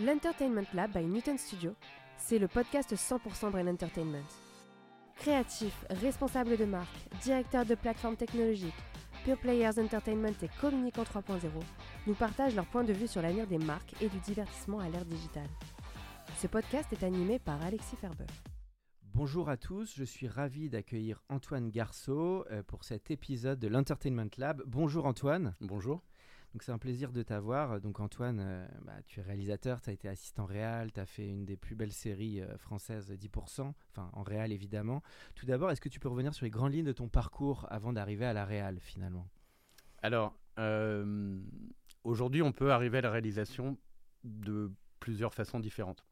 L'Entertainment Lab by Newton Studio, c'est le podcast 100% Brain Entertainment. Créatifs, responsables de marque, directeurs de plateformes technologiques, Pure Players Entertainment et Communicant 3.0 nous partagent leur point de vue sur l'avenir des marques et du divertissement à l'ère digitale. Ce podcast est animé par Alexis Ferbeuf. Bonjour à tous, je suis ravi d'accueillir Antoine Garceau euh, pour cet épisode de l'Entertainment Lab. Bonjour Antoine. Bonjour. Donc c'est un plaisir de t'avoir. Donc Antoine, euh, bah, tu es réalisateur, tu as été assistant réal, tu as fait une des plus belles séries euh, françaises 10%, enfin en réal évidemment. Tout d'abord, est-ce que tu peux revenir sur les grandes lignes de ton parcours avant d'arriver à la réal finalement? Alors, euh, aujourd'hui, on peut arriver à la réalisation de plusieurs façons différentes.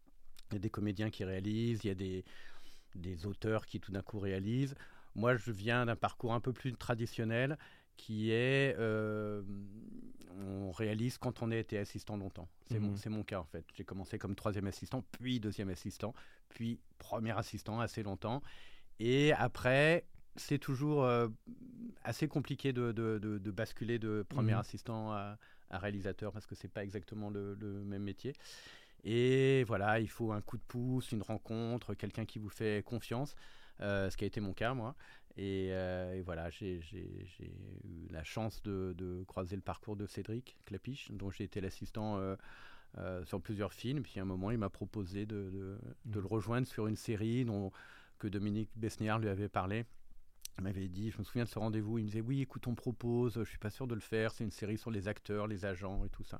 Il y a des comédiens qui réalisent, il y a des auteurs qui tout d'un coup réalisent. Moi, je viens d'un parcours un peu plus traditionnel qui est euh, on réalise quand on a été assistant longtemps. C'est mon, Mhm. mon cas en fait. J'ai commencé comme troisième assistant, puis deuxième assistant, puis premier assistant assez longtemps. Et après, c'est toujours euh, assez compliqué de, de- de- de basculer de premier Mhm. assistant à, à réalisateur parce que c'est pas exactement le, le même métier. Et voilà, il faut un coup de pouce, une rencontre, quelqu'un qui vous fait confiance, euh, ce qui a été mon cas moi. Et, euh, et voilà, j'ai eu la chance de, de croiser le parcours de Cédric Clapiche, dont j'ai été l'assistant euh, euh, sur plusieurs films. Puis à un moment, il m'a proposé de, de- de Mhm. le rejoindre sur une série dont, que Dominique Besniard lui avait parlé. Il m'avait dit, je me souviens de ce rendez-vous, il me disait oui, écoute, on propose, je suis pas sûr de le faire, c'est une série sur les acteurs, les agents et tout ça.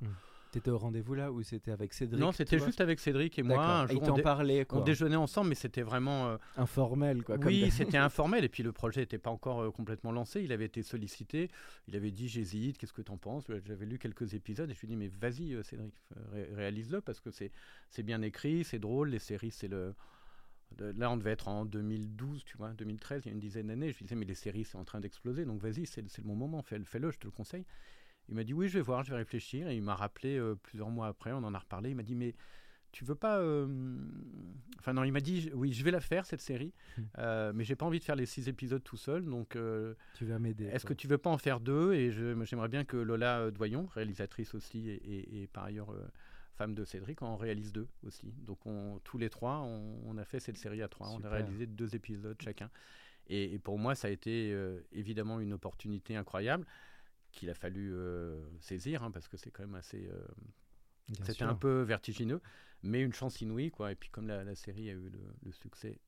T'étais au rendez-vous là ou c'était avec Cédric non, c'était juste avec Cédric et moi. Un Et jour, il on, t'en dé- parlait on quoi. déjeunait ensemble, mais c'était vraiment euh, Informel quoi. comme oui, c'était informel et puis le projet n'était pas encore euh, complètement lancé. Il avait été sollicité. Il avait dit j'hésite, qu'est-ce que tu en penses J'avais lu quelques épisodes et je lui ai dit mais vas-y euh, Cédric, ré- réalise-le parce que c'est c'est bien écrit, c'est drôle. Les séries, c'est le. Là, on devait être en 2012, tu vois, 2013, il y a une dizaine d'années. Je lui disais, mais les séries, c'est en train d'exploser, donc vas-y, c'est le bon moment, fais- fais-le, je te le conseille. Il m'a dit, oui, je vais voir, je vais réfléchir. Et il m'a rappelé euh, plusieurs mois après, on en a reparlé. Il m'a dit, mais tu veux pas. euh, Enfin, non, il m'a dit, oui, je vais la faire, cette série, Hmm. euh, mais j'ai pas envie de faire les six épisodes tout seul, donc euh, Tu vas m'aider. est-ce que tu veux pas en faire deux? Et j'aimerais bien que Lola Doyon, réalisatrice aussi, et, et- et par ailleurs femme de Cédric, en réalise deux aussi. Donc on, tous les trois, on, on a fait cette série à trois. On a réalisé deux épisodes chacun. Et, et pour moi, ça a été euh, évidemment une opportunité incroyable qu'il a fallu euh, saisir, hein, parce que c'est quand même assez... euh, c'était sûr. un peu vertigineux, mais une chance inouïe, quoi. Et puis comme la, la série a eu le, le succès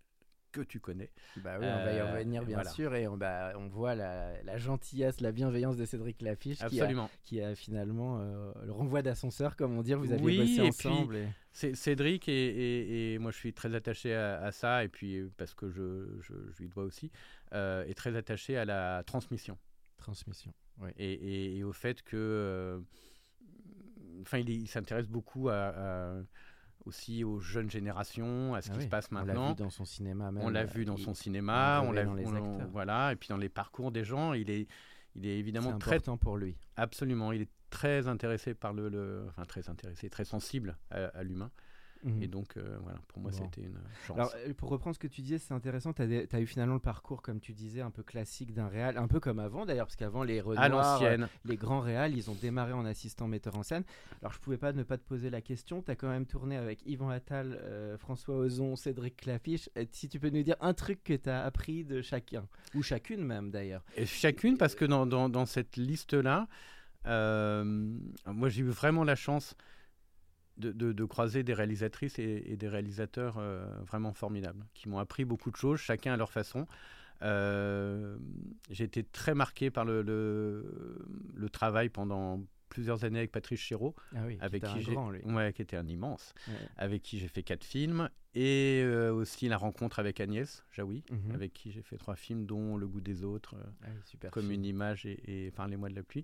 que tu connais, Bah oui, on va y Euh, revenir bien voilà. sûr et on, bah, on voit la, la gentillesse, la bienveillance de Cédric Lafiche qui a, absolument. qui a finalement euh, le renvoi d'ascenseur, comme on dit, vous aviez Oui, bossé et puis- ensemble. et- C'est Cédric et, et- et moi je suis très attaché à, à ça et puis parce que je, je- je lui dois aussi euh, et très attaché à la transmission Transmission. Et, et- et au fait que euh, enfin il, est- il s'intéresse beaucoup à, à- aussi aux jeunes générations à ce Ah qui oui, se passe On l'a maintenant vu dans son cinéma même. on l'a euh, vu dans il- son cinéma on l'a dans les on- voilà et puis dans les parcours des gens il est il est évidemment très important pour lui. absolument il est très intéressé par le, le- enfin très intéressé très sensible à, à l'humain Mhm. et donc euh, voilà pour moi Bon. c'était une chance Alors, euh, pour reprendre ce que tu disais, c'est intéressant. Tu as, eu finalement le parcours, comme tu disais, un peu classique d'un réal, un peu comme avant d'ailleurs, parce qu'avant, les à Renoir, l'ancienne les grands réals, ils ont démarré en assistant metteur en scène. Alors, je pouvais pas ne pas te poser la question. Tu as quand même tourné avec Yvan Attal, euh, François Ozon, Cédric Clapiche. Si tu peux nous dire un truc que tu as appris de chacun, ou chacune même d'ailleurs. Chacune, parce que dans, dans, dans cette liste-là, euh, moi j'ai eu vraiment la chance de, de- de croiser des réalisatrices et, et des réalisateurs euh, vraiment formidables, qui m'ont appris beaucoup de choses, chacun à leur façon. Euh, j'ai été très marqué par le, le, le travail pendant plusieurs années avec Patrice Chéreau, Ah oui, avec qui grand, lui. ouais, qui était un immense, Ouais. avec qui j'ai fait quatre films, et euh, aussi la rencontre avec Agnès Jaoui, Mhm. avec qui j'ai fait trois films, dont Le goût des autres, Ah oui, super comme film. une image et, et Parlez-moi de la pluie.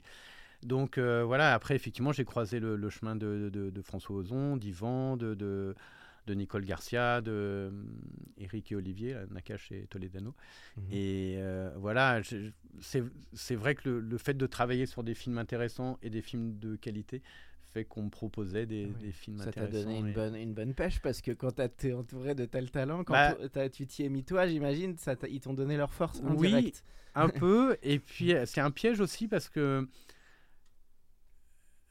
Donc euh, voilà, après, effectivement, j'ai croisé le, le chemin de, de- de François Ozon, d'Yvan, de, de, Nicole Garcia, de euh, Eric et Olivier, Nakache et Toledano. Mhm. Et euh, voilà, c'est vrai que le, le fait de travailler sur des films intéressants et des films de qualité fait qu'on me proposait des, Ah oui. des films Ça t'a intéressants. donné une et- bonne, une bonne pêche parce que quand t'es entouré de tel talent, quand Bah- tu t'y es mis toi, j'imagine, ça ils t'ont donné leur force Oui. Un peu, et puis euh, c'est un piège aussi parce que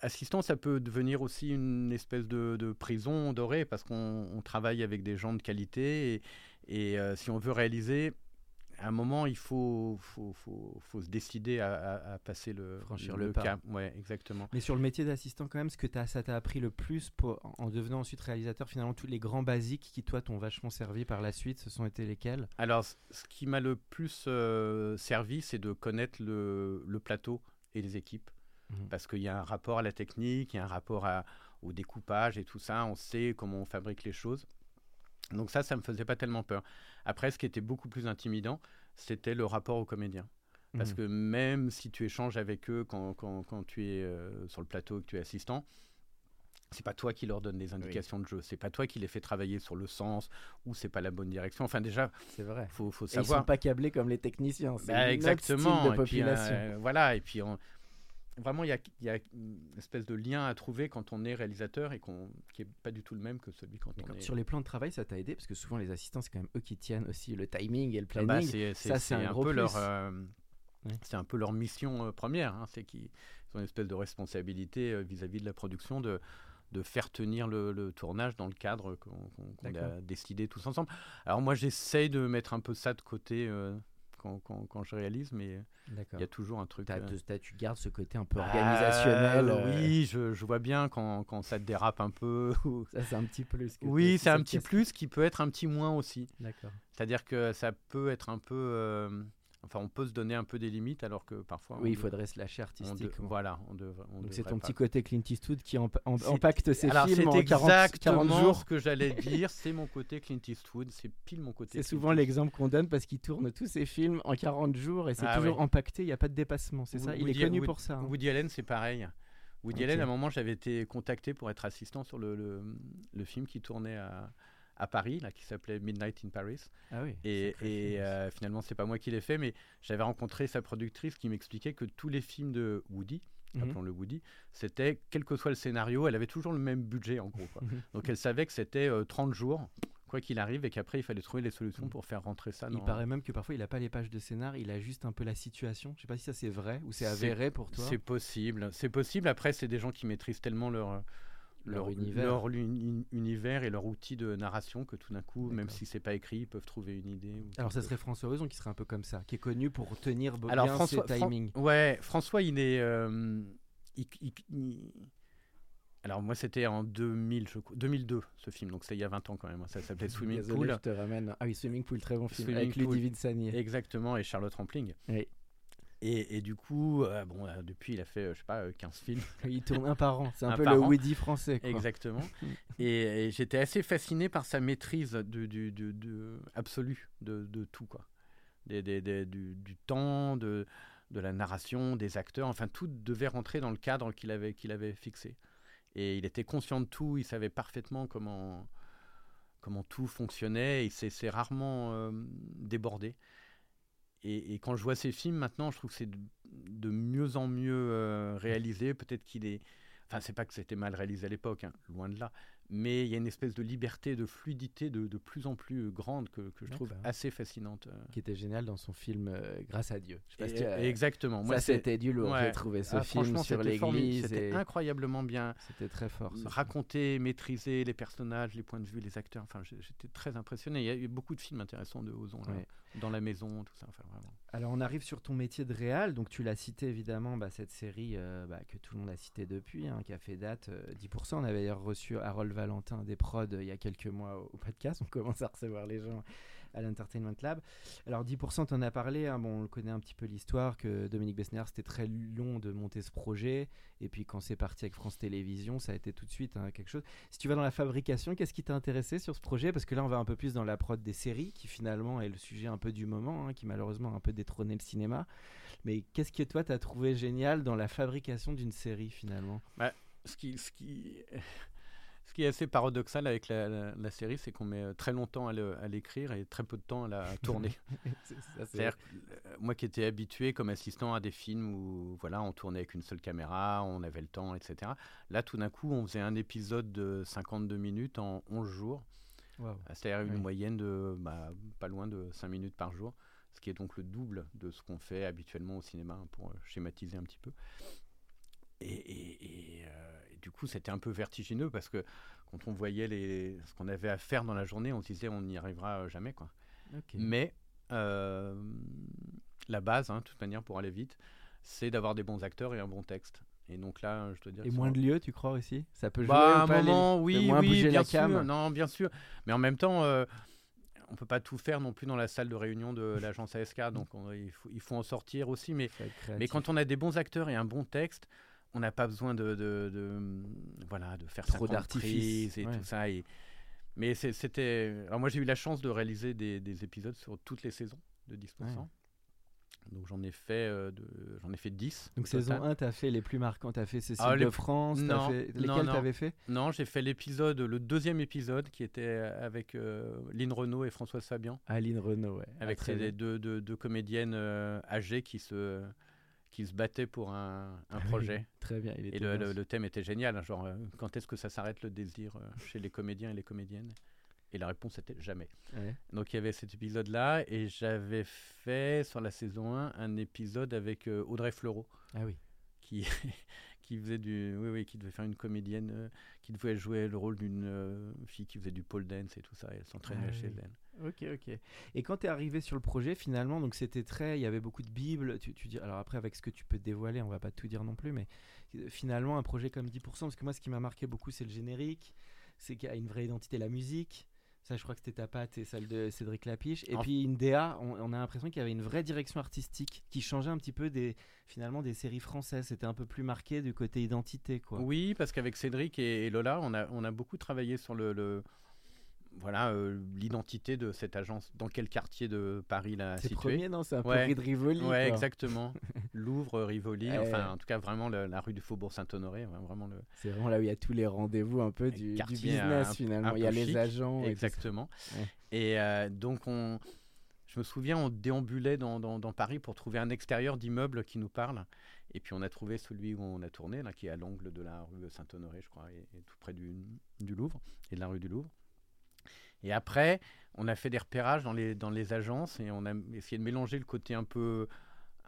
assistant, ça peut devenir aussi une espèce de, de prison dorée parce qu'on on travaille avec des gens de qualité et, et, euh, si on veut réaliser, à un moment, il faut, faut, faut, faut se décider à, à- à passer le, Franchir le pas. cap. Ouais, exactement. Mais sur le métier d'assistant, quand même, ce que ça t'a appris le plus pour, en devenant ensuite réalisateur, finalement, tous les grands basiques qui, toi, t'ont vachement servi par la suite, ce sont été lesquels? Alors, ce qui m'a le plus euh, servi, c'est de connaître le, le plateau et les équipes. Mhm. Parce qu'il y a un rapport à la technique, il y a un rapport à- au découpage et tout ça. On sait comment on fabrique les choses. Donc ça, ça me faisait pas tellement peur. Après, ce qui était beaucoup plus intimidant, c'était le rapport aux comédiens. Parce Mhm. que même si tu échanges avec eux quand, quand- quand tu es euh, sur le plateau et que tu es assistant, c'est pas toi qui leur donne des indications de jeu. C'est pas toi qui les fais travailler sur le sens ou c'est pas la bonne direction. Enfin, déjà, C'est vrai. faut, faut Et ils savoir. sont pas câblés comme les techniciens. C'est Bah, exactement. style de Et puis, population. euh, voilà. Et puis, on- vraiment, il y a, il y a une espèce de lien à trouver quand on est réalisateur et qu'on, qui est pas du tout le même que celui quand on est. Sur les plans de travail, ça t'a aidé? Parce que souvent les assistants, c'est quand même eux qui tiennent aussi le timing et le Ah bah, planning. c'est, ça, c'est un un, gros peu leur, plus. euh, Ouais. c'est un peu leur mission euh, première. hein, c'est qu'ils ont une espèce de responsabilité euh, vis-à-vis de la production de de faire tenir le, le tournage dans le cadre qu'on, qu'on- qu'on a décidé tous ensemble. Alors moi, j'essaye de mettre un peu ça de côté euh, quand, quand- quand je réalise, mais il y a toujours un truc. T'as- euh, tu gardes ce côté un peu Ah, organisationnel. euh, oui, je, je vois bien quand, quand ça te dérape un peu. Ça, c'est un petit plus. que Oui, c'est un petit plus qui peut être un petit moins aussi. D'accord. C'est-à-dire que ça peut être un peu. Enfin, on peut se donner un peu des limites alors que parfois. Oui, il faudrait se lâcher artistiquement. voilà, on devrait. on Donc c'est ton pas. petit côté Clint Eastwood qui emp- impacte ses Alors, films c'est en 40, exactement 40 jours. ce que j'allais dire. C'est mon côté Clint Eastwood. C'est pile mon côté. C'est souvent l'exemple qu'on donne parce qu'il tourne tous ses films en 40 jours et c'est Ah toujours impacté, il n'y a pas de dépassement, c'est ça? Il est connu Woody- pour ça. hein. Woody Allen, c'est pareil. Woody. Allen, à un moment, j'avais été contacté pour être assistant sur le, le, le film qui tournait à, à Paris, là, qui s'appelait Midnight in Paris. Ah oui. Et, et, euh, finalement, c'est pas moi qui l'ai fait, mais j'avais rencontré sa productrice qui m'expliquait que tous les films de Woody, Mhm. appelons-le Woody, c'était, quel que soit le scénario, elle avait toujours le même budget, en gros. quoi. Mhm. Donc elle savait que c'était euh, 30 jours, quoi qu'il arrive, et qu'après, il fallait trouver les solutions Mhm. pour faire rentrer ça Il dans... paraît même que parfois il n'a pas les pages de scénar, il a juste un peu la situation. Je sais pas si ça c'est vrai ou c'est C'est- avéré pour toi. C'est possible. C'est possible. Après, c'est des gens qui maîtrisent tellement leur, Leur leur, univers. leur uni- univers et leur outil de narration que tout d'un coup, même si c'est pas écrit, ils peuvent trouver une idée. ou Alors ça serait François Ozon qui serait un peu comme ça, qui est connu pour tenir bo- Alors bien François, ses Fran- timings. ouais, François, il est. euh, il- il- il- Alors moi, c'était en 2000, je crois- 2002, ce film, donc c'était il y a 20 ans quand même. Ça s'appelait Swimming Désolé, Pool. je te ramène. Ah oui, Swimming Pool, très bon film. Swimming avec Pool. Ludivine Sagnier. Exactement, et Charlotte Rampling. Oui. Et, et du coup, euh, bon, euh, depuis, il a fait, euh, je sais pas, euh, 15 films. Il tourne un par an. C'est un, Un peu le. Woody français. Quoi. Exactement. et et j'étais assez fasciné par sa maîtrise du, du, du- du- absolue de, de tout, quoi. Des, des- des- du, du temps, de, de la narration, des acteurs. Enfin, tout devait rentrer dans le cadre qu'il avait, qu'il avait fixé. Et il était conscient de tout. Il savait parfaitement comment, comment tout fonctionnait. Il s'est s'est rarement euh, débordé. Et, quand je vois ces films maintenant, je trouve que c'est de, de mieux en mieux euh, réalisé. Peut-être qu'il est. Enfin, c'est pas que c'était mal réalisé à l'époque, hein, loin de là. Mais il y a une espèce de liberté, de fluidité de, de plus en plus grande que, que je trouve assez fascinante. euh. Qui était génial dans son film euh, Grâce à Dieu. Je sais pas si Et- tu as- et exactement. Moi, ça c'était du lourd. ouais. J'ai trouvé ce Ah, film sur l'église. C'était et incroyablement bien C'était très fort. raconté, maîtrisé, les personnages, les points de vue, les acteurs. Enfin, j'étais très impressionné. Il y a eu beaucoup de films intéressants de Ozon, là, Ouais. dans la maison, tout ça. Enfin, vraiment. Alors on arrive sur ton métier de réal, donc tu l'as cité évidemment, bah, cette série euh, bah, que tout le monde a cité depuis, hein, qui a fait date, euh, 10%, on avait d'ailleurs reçu Harold Valentin des prods il y a quelques mois au, podcast. On commence à recevoir les gens à l'Entertainment Lab. Alors 10%, tu en as parlé, hein. bon, on connaît un petit peu l'histoire, que Dominique Bessner, c'était très long de monter ce projet, et puis quand c'est parti avec France Télévisions, ça a été tout de suite hein, quelque chose. Si tu vas dans la fabrication, qu'est-ce qui t'a intéressé sur ce projet? Parce que là, on va un peu plus dans la prod des séries, qui finalement est le sujet un peu du moment, hein, qui malheureusement a un peu détrôné le cinéma. Mais qu'est-ce que toi, tu as trouvé génial dans la fabrication d'une série finalement? Bah, ce qui, ce qui qui est assez paradoxal avec la, série, c'est qu'on met euh, très longtemps à l'écrire et très peu de temps à la tourner. C'est-à-dire euh, moi qui étais habitué comme assistant à des films où voilà, on tournait avec une seule caméra, on avait le temps, etc. Là, tout d'un coup, on faisait un épisode de 52 minutes en 11 jours. C'est-à-dire une moyenne de bah, pas loin de 5 minutes par jour, ce qui est donc le double de ce qu'on fait habituellement au cinéma, hein, pour euh, schématiser un petit peu. Et, du coup, c'était un peu vertigineux parce que quand on voyait les, ce qu'on avait à faire dans la journée, on se disait on n'y arrivera jamais. Quoi. Mais euh, la base, hein, de toute manière, pour aller vite, c'est d'avoir des bons acteurs et un bon texte. Et donc là, je te dire. Et moins de lieux, tu crois aussi? Ça peut bah, jouer bah, un moment, oui, oui, bien sûr. Non, bien sûr. Mais en même temps, euh, on peut pas tout faire non plus dans la salle de réunion de l'agence ASK. Donc il, faut, il, faut, en sortir aussi. Mais, mais quand on a des bons acteurs et un bon texte, on n'a pas besoin de, de, voilà, de faire trop d'artifices et tout ça. Et... Mais c'était. Alors, moi, j'ai eu la chance de réaliser des, épisodes sur toutes les saisons de 10%. Donc j'en ai fait euh, j'en ai fait 10. Donc saison 1, tu as fait les plus marquants, tu as fait Cécile ah, de France, non, fait... lesquels tu avais fait? Non, j'ai fait l'épisode le deuxième épisode qui était avec euh, Lynn Renault et Françoise Fabian. Ah Lynn Renault ouais. Avec ah, ces deux, deux, comédiennes euh, âgées qui se qui se battait pour un, un ah projet. très bien. et le, le, thème était génial, hein, genre euh, quand est-ce que ça s'arrête le désir euh, chez les comédiens et les comédiennes? Et la réponse était jamais. Donc il y avait cet épisode-là et j'avais fait sur la saison 1 un épisode avec euh, Audrey Fleurot. Ah oui. Qui, qui faisait du, oui, oui, qui devait faire une comédienne, qui devait jouer le rôle d'une fille qui faisait du pole dance et tout ça. Et elle s'entraînait ah chez elle. Ok, ok. Et quand tu es arrivé sur le projet, finalement, donc c'était très, il y avait beaucoup de bibles. Tu, tu dis, alors après, avec ce que tu peux dévoiler, on va pas tout dire non plus, mais euh, finalement, un projet comme 10%, parce que moi, ce qui m'a marqué beaucoup, c'est le générique, c'est qu'il y a une vraie identité, la musique. Ça, je crois que c'était ta patte et celle de Cédric Lapiche. Et puis une DA, on, a l'impression qu'il y avait une vraie direction artistique qui changeait un petit peu des, finalement, des séries françaises. C'était un peu plus marqué du côté identité, quoi. Oui, parce qu'avec Cédric et, Lola, on a, on a beaucoup travaillé sur le voilà euh, l'identité de cette agence, dans quel quartier de Paris la située. C'est premier, non C'est un peu rue de Rivoli. Ouais, exactement. Louvre, Rivoli, enfin en tout cas vraiment la rue du Faubourg Saint-Honoré, vraiment le. C'est vraiment là où il y a tous les rendez-vous un peu du, business finalement. il y a les agents. Exactement. Et, euh, donc on, je me souviens, on déambulait dans, dans, Paris pour trouver un extérieur d'immeuble qui nous parle. Et puis on a trouvé celui où on a tourné, là, qui est à l'angle de la rue Saint-Honoré, je crois, et, tout près du, du Louvre et de la rue du Louvre. Et après, on a fait des repérages dans les, dans les agences et on a essayé de mélanger le côté un peu,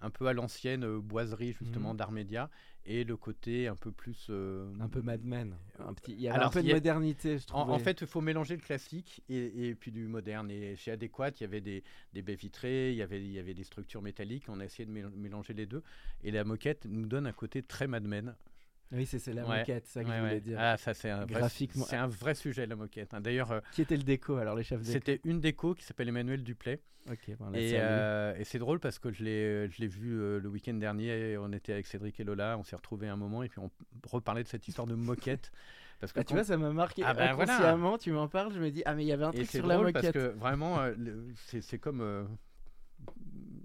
un peu à l'ancienne euh, boiserie justement mmh. d'art média et le côté un peu plus euh, un peu Mad Men. Un petit il y a un peu de modernité je trouve en, fait il faut mélanger le classique et, et, puis du moderne. Et chez Adéquat il y avait des, des, baies vitrées il y avait il y avait des structures métalliques. On a essayé de mélanger les deux. Et la moquette nous donne un côté très Mad Men oui, c'est la moquette, ça que je voulais dire. Ah, ça, c'est un, Graphiquement... c'est un vrai sujet, la moquette. Hein. D'ailleurs. Euh, qui était le déco, alors, les chefs déco? C'était une déco qui s'appelle Emmanuel Duplay. Ok, et, euh, et c'est drôle parce que je l'ai vu euh, le week-end dernier. On était avec Cédric et Lola, on s'est retrouvés un moment et puis on reparlait de cette histoire de moquette. Parce que bah, tu vois, ça m'a marqué. Ah ben inconsciemment, tu m'en parles, je me dis, ah, mais il y avait un truc sur la moquette. Parce que vraiment, c'est comme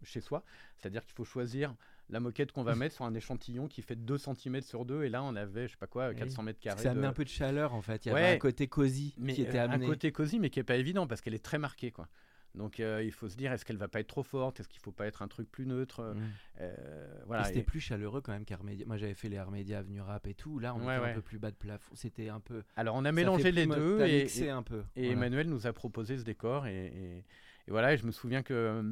chez soi. C'est-à-dire qu'il faut choisir la moquette qu'on va mettre sur un échantillon qui fait 2 cm sur 2 et là on avait je sais pas quoi 400 mètres carrés. Ça amenait un peu de chaleur en fait, il y avait un côté cosy mais, qui était euh, amené. Un côté cosy mais qui est pas évident parce qu'elle est très marquée quoi. Donc euh, il faut se dire est-ce qu'elle va pas être trop forte? Est-ce qu'il faut pas être un truc plus neutre? Mm. euh, voilà. C'était plus chaleureux quand même qu'Armédia. Moi j'avais fait les Armédia Avenue Rap et tout. Là on était un peu plus bas de plafond. C'était un peu. Alors on a mélangé les deux et, et, un peu. Et Emmanuel nous a proposé ce décor et, et, voilà. Et je me souviens que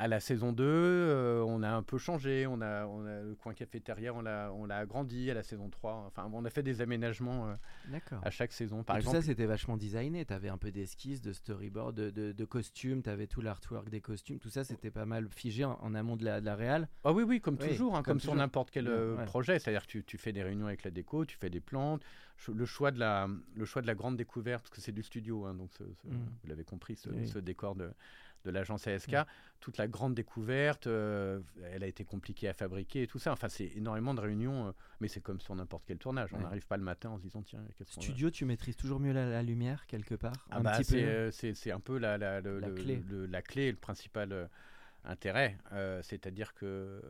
à la saison 2, euh, on a un peu changé. On a, on a le coin cafétéria, on l'a, on l'a agrandi à la saison 3. Enfin, on a fait des aménagements euh, à chaque saison. Par Et exemple, tout ça, c'était vachement designé. Tu avais un peu d'esquisses, de storyboard, de, de, de costumes. Tu avais tout l'artwork des costumes. Tout ça, c'était pas mal figé en, en amont de la, de la réal. Ah oui, oui, comme Oui, toujours, hein, comme comme, sur n'importe quel euh, Ouais. projet. C'est-à-dire que tu, tu fais des réunions avec la déco, tu fais des plantes, le choix de la, le choix de la grande découverte, parce que c'est du studio, hein, donc ce- ce- Mm. vous l'avez compris, ce, Oui. ce décor de, de l'agence ASK, Mm. toute la grande découverte, euh, elle a été compliquée à fabriquer et tout ça. Enfin, c'est énormément de réunions, euh, mais c'est comme sur n'importe quel tournage. On Ouais. n'arrive pas le matin en se disant, tiens, qu'est-ce qu'on Studio, tu maîtrises toujours mieux la, la lumière, quelque part ah bah, c'est, euh, c'est, c'est un peu la, la, le- La clé. le- la clé et le principal intérêt. Euh, c'est-à-dire que euh,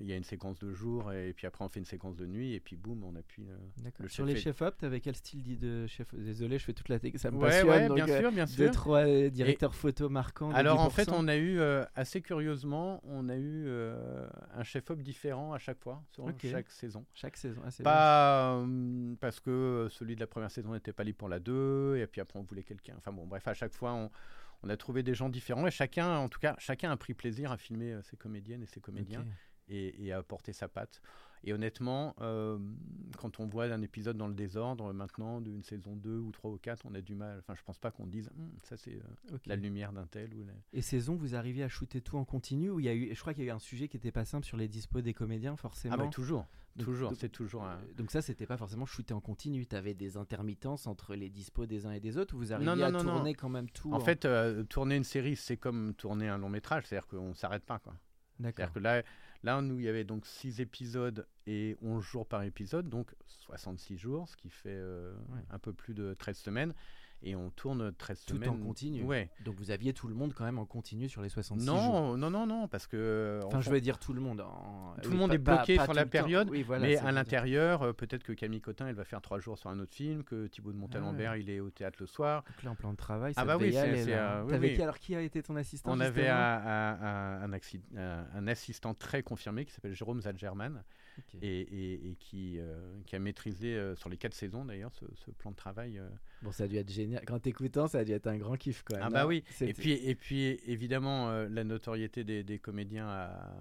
il y a une séquence de jour et puis après on fait une séquence de nuit et puis boum, on appuie. euh, le Sur les chefs-op, t'avais quel style dit de chef Désolé, je fais toute la technique, ça me Ouais, passionne. ouais, donc, bien euh, sûr, bien Deux, sûr. trois euh, directeurs photo marquants. Alors en fait, 10%. on a eu euh, assez curieusement, on a eu un chef-op différent à chaque fois sur chaque saison. Chaque saison. Ah. Pas parce que celui de la première saison n'était pas libre pour la 2, et puis après on voulait quelqu'un. Enfin bon, bref, à chaque fois on, on a trouvé des gens différents, et chacun, en tout cas, chacun a pris plaisir à filmer euh, ses comédiennes et ses comédiens et, et à apporter sa patte. Et honnêtement, euh, quand on voit un épisode dans le désordre, maintenant, d'une saison 2 ou 3 ou 4, on a du mal. Enfin, je pense pas qu'on dise Hum, ça c'est euh, la lumière d'un tel ou la- Et saison, vous arriviez à shooter tout en continu ou il y a eu, je crois qu'il y a eu un sujet qui était pas simple sur les dispos des comédiens forcément? Ah bah toujours, Donc- toujours, c'est toujours un... Euh, Donc ça, c'était pas forcément shooté en continu. Tu avais des intermittences entre les dispos des uns et des autres. Ou vous arriviez non, à non, non. tourner quand même tout. En fait, euh, tourner une série, c'est comme tourner un long métrage, c'est-à-dire qu'on s'arrête pas. Quoi. d'accord. C'est-à-dire que là, là, nous, il y avait donc 6 épisodes et 11 jours par épisode, donc 66 jours, ce qui fait euh, Ouais. un peu plus de 13 semaines. Et on tourne 13 Tout semaines. en continu. Ouais. Donc vous aviez tout le monde quand même en continu sur les 66 jours. Non, non, non, non, parce que. Enfin, en je veux dire tout le monde. en- Tout oui, le monde pas- est bloqué pas- pas sur tout la période, Oui, voilà, mais à l'intérieur, euh, peut-être que Camille Cotin, elle va faire trois jours sur un autre film, que Thibaut de Montalembert, il est au théâtre le soir. Donc là, en plan de travail, Ah ça bah devait oui, c'est- euh, oui, alors Qui a été ton assistant On avait un, assistant très confirmé qui s'appelle Jérôme Zalgerman Et, et- et qui, euh, qui a maîtrisé euh, sur les quatre saisons d'ailleurs ce, ce plan de travail. euh. Bon, ça a dû être génial. Quand t'écoutant, ça a dû être un grand kiff quand même. Ah bah oui. Et puis, et puis évidemment, la notoriété des, des comédiens a,